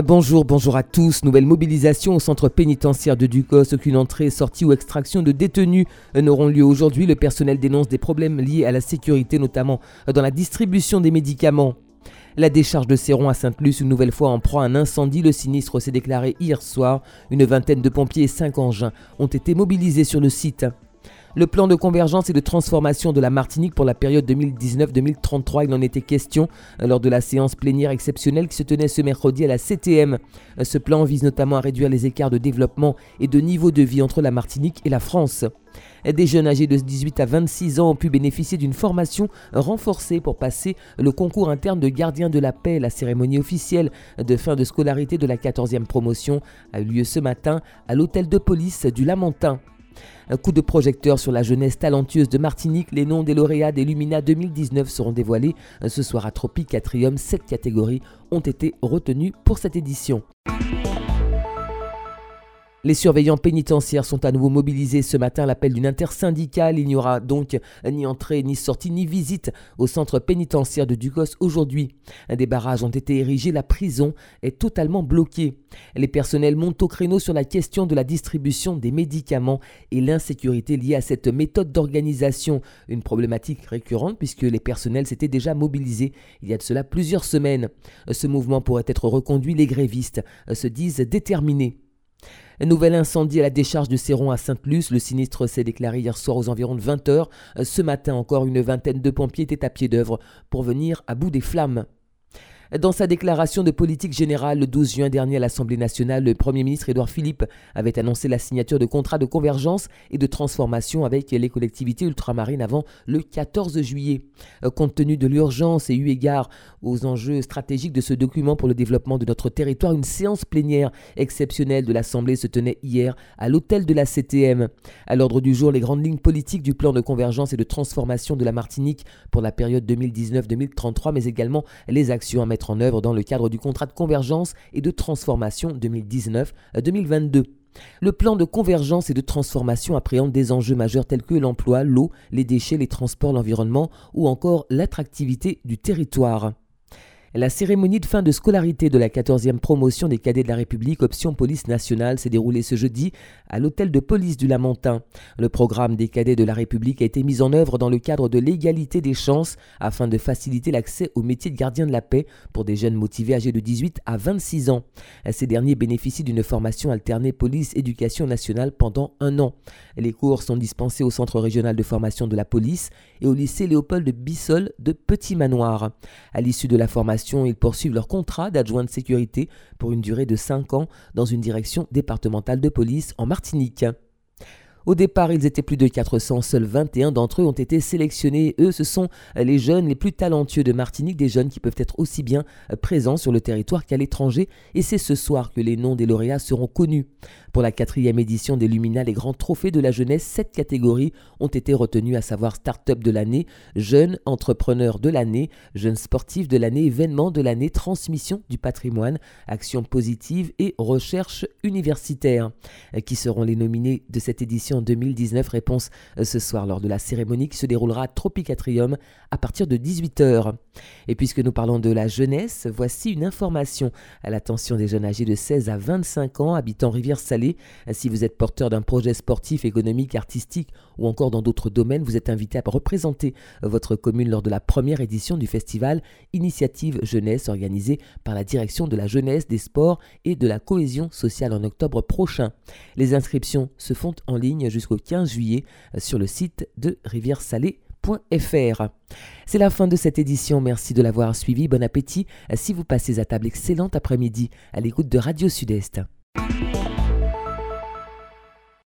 Bonjour, bonjour à tous. Nouvelle mobilisation au centre pénitentiaire de Ducos. Aucune entrée, sortie ou extraction de détenus n'auront lieu aujourd'hui. Le personnel dénonce des problèmes liés à la sécurité, notamment dans la distribution des médicaments. La décharge de Céron à Sainte-Luce, une nouvelle fois en proie à un incendie. Le sinistre s'est déclaré hier soir. Une vingtaine de pompiers et cinq engins ont été mobilisés sur le site. Le plan de convergence et de transformation de la Martinique pour la période 2019-2033, il en était question lors de la séance plénière exceptionnelle qui se tenait ce mercredi à la CTM. Ce plan vise notamment à réduire les écarts de développement et de niveau de vie entre la Martinique et la France. Des jeunes âgés de 18 à 26 ans ont pu bénéficier d'une formation renforcée pour passer le concours interne de gardien de la paix. La cérémonie officielle de fin de scolarité de la 14e promotion a eu lieu ce matin à l'hôtel de police du Lamentin. Un coup de projecteur sur la jeunesse talentueuse de Martinique. Les noms des lauréats des Lumina 2019 seront dévoilés ce soir à Tropique Atrium. Sept catégories ont été retenues pour cette édition. Les surveillants pénitentiaires sont à nouveau mobilisés ce matin à l'appel d'une intersyndicale. Il n'y aura donc ni entrée, ni sortie, ni visite au centre pénitentiaire de Ducos aujourd'hui. Des barrages ont été érigés, la prison est totalement bloquée. Les personnels montent au créneau sur la question de la distribution des médicaments et l'insécurité liée à cette méthode d'organisation. Une problématique récurrente puisque les personnels s'étaient déjà mobilisés il y a de cela plusieurs semaines. Ce mouvement pourrait être reconduit, les grévistes se disent déterminés. Nouvel incendie à la décharge de Céron à Sainte-Luce. Le sinistre s'est déclaré hier soir aux environs de 20h. Ce matin encore, une vingtaine de pompiers étaient à pied d'œuvre pour venir à bout des flammes. Dans sa déclaration de politique générale le 12 juin dernier à l'Assemblée nationale, le Premier ministre Édouard Philippe avait annoncé la signature de contrats de convergence et de transformation avec les collectivités ultramarines avant le 14 juillet. Euh, compte tenu de l'urgence et eu égard aux enjeux stratégiques de ce document pour le développement de notre territoire, une séance plénière exceptionnelle de l'Assemblée se tenait hier à l'hôtel de la CTM. À l'ordre du jour, les grandes lignes politiques du plan de convergence et de transformation de la Martinique pour la période 2019-2033, mais également les actions à mettre en œuvre dans le cadre du contrat de convergence et de transformation 2019-2022. Le plan de convergence et de transformation appréhende des enjeux majeurs tels que l'emploi, l'eau, les déchets, les transports, l'environnement ou encore l'attractivité du territoire. La cérémonie de fin de scolarité de la 14e promotion des cadets de la République option police nationale s'est déroulée ce jeudi à l'hôtel de police du Lamentin. Le programme des cadets de la République a été mis en œuvre dans le cadre de l'égalité des chances afin de faciliter l'accès au métier de gardien de la paix pour des jeunes motivés âgés de 18 à 26 ans. Ces derniers bénéficient d'une formation alternée police-éducation nationale pendant un an. Les cours sont dispensés au centre régional de formation de la police et au lycée Léopold Bissol de Petit Manoir. À l'issue de la formation, ils poursuivent leur contrat d'adjoint de sécurité pour une durée de 5 ans dans une direction départementale de police en Martinique. Au départ, ils étaient plus de 400, seuls 21 d'entre eux ont été sélectionnés. Eux, ce sont les jeunes les plus talentueux de Martinique, des jeunes qui peuvent être aussi bien présents sur le territoire qu'à l'étranger. Et c'est ce soir que les noms des lauréats seront connus. Pour la quatrième édition des Lumina, les grands trophées de la jeunesse, sept catégories ont été retenues, à savoir Start-up de l'année, Jeune Entrepreneur de l'année, Jeune Sportif de l'année, Événement de l'année, Transmission du patrimoine, Action positive et Recherche universitaire. Qui seront les nominés de cette édition 2019 Réponse euh, ce soir lors de la cérémonie qui se déroulera à Tropicatrium à partir de 18h. Et puisque nous parlons de la jeunesse, voici une information à l'attention des jeunes âgés de 16 à 25 ans habitant Rivière-Salée si vous êtes porteur d'un projet sportif, économique, artistique ou encore dans d'autres domaines, vous êtes invité à représenter votre commune lors de la première édition du festival Initiative Jeunesse organisé par la direction de la jeunesse, des sports et de la cohésion sociale en octobre prochain. Les inscriptions se font en ligne jusqu'au 15 juillet sur le site de C'est la fin de cette édition, merci de l'avoir suivi, bon appétit. Si vous passez à table excellente après-midi. À l'écoute de Radio Sud-Est.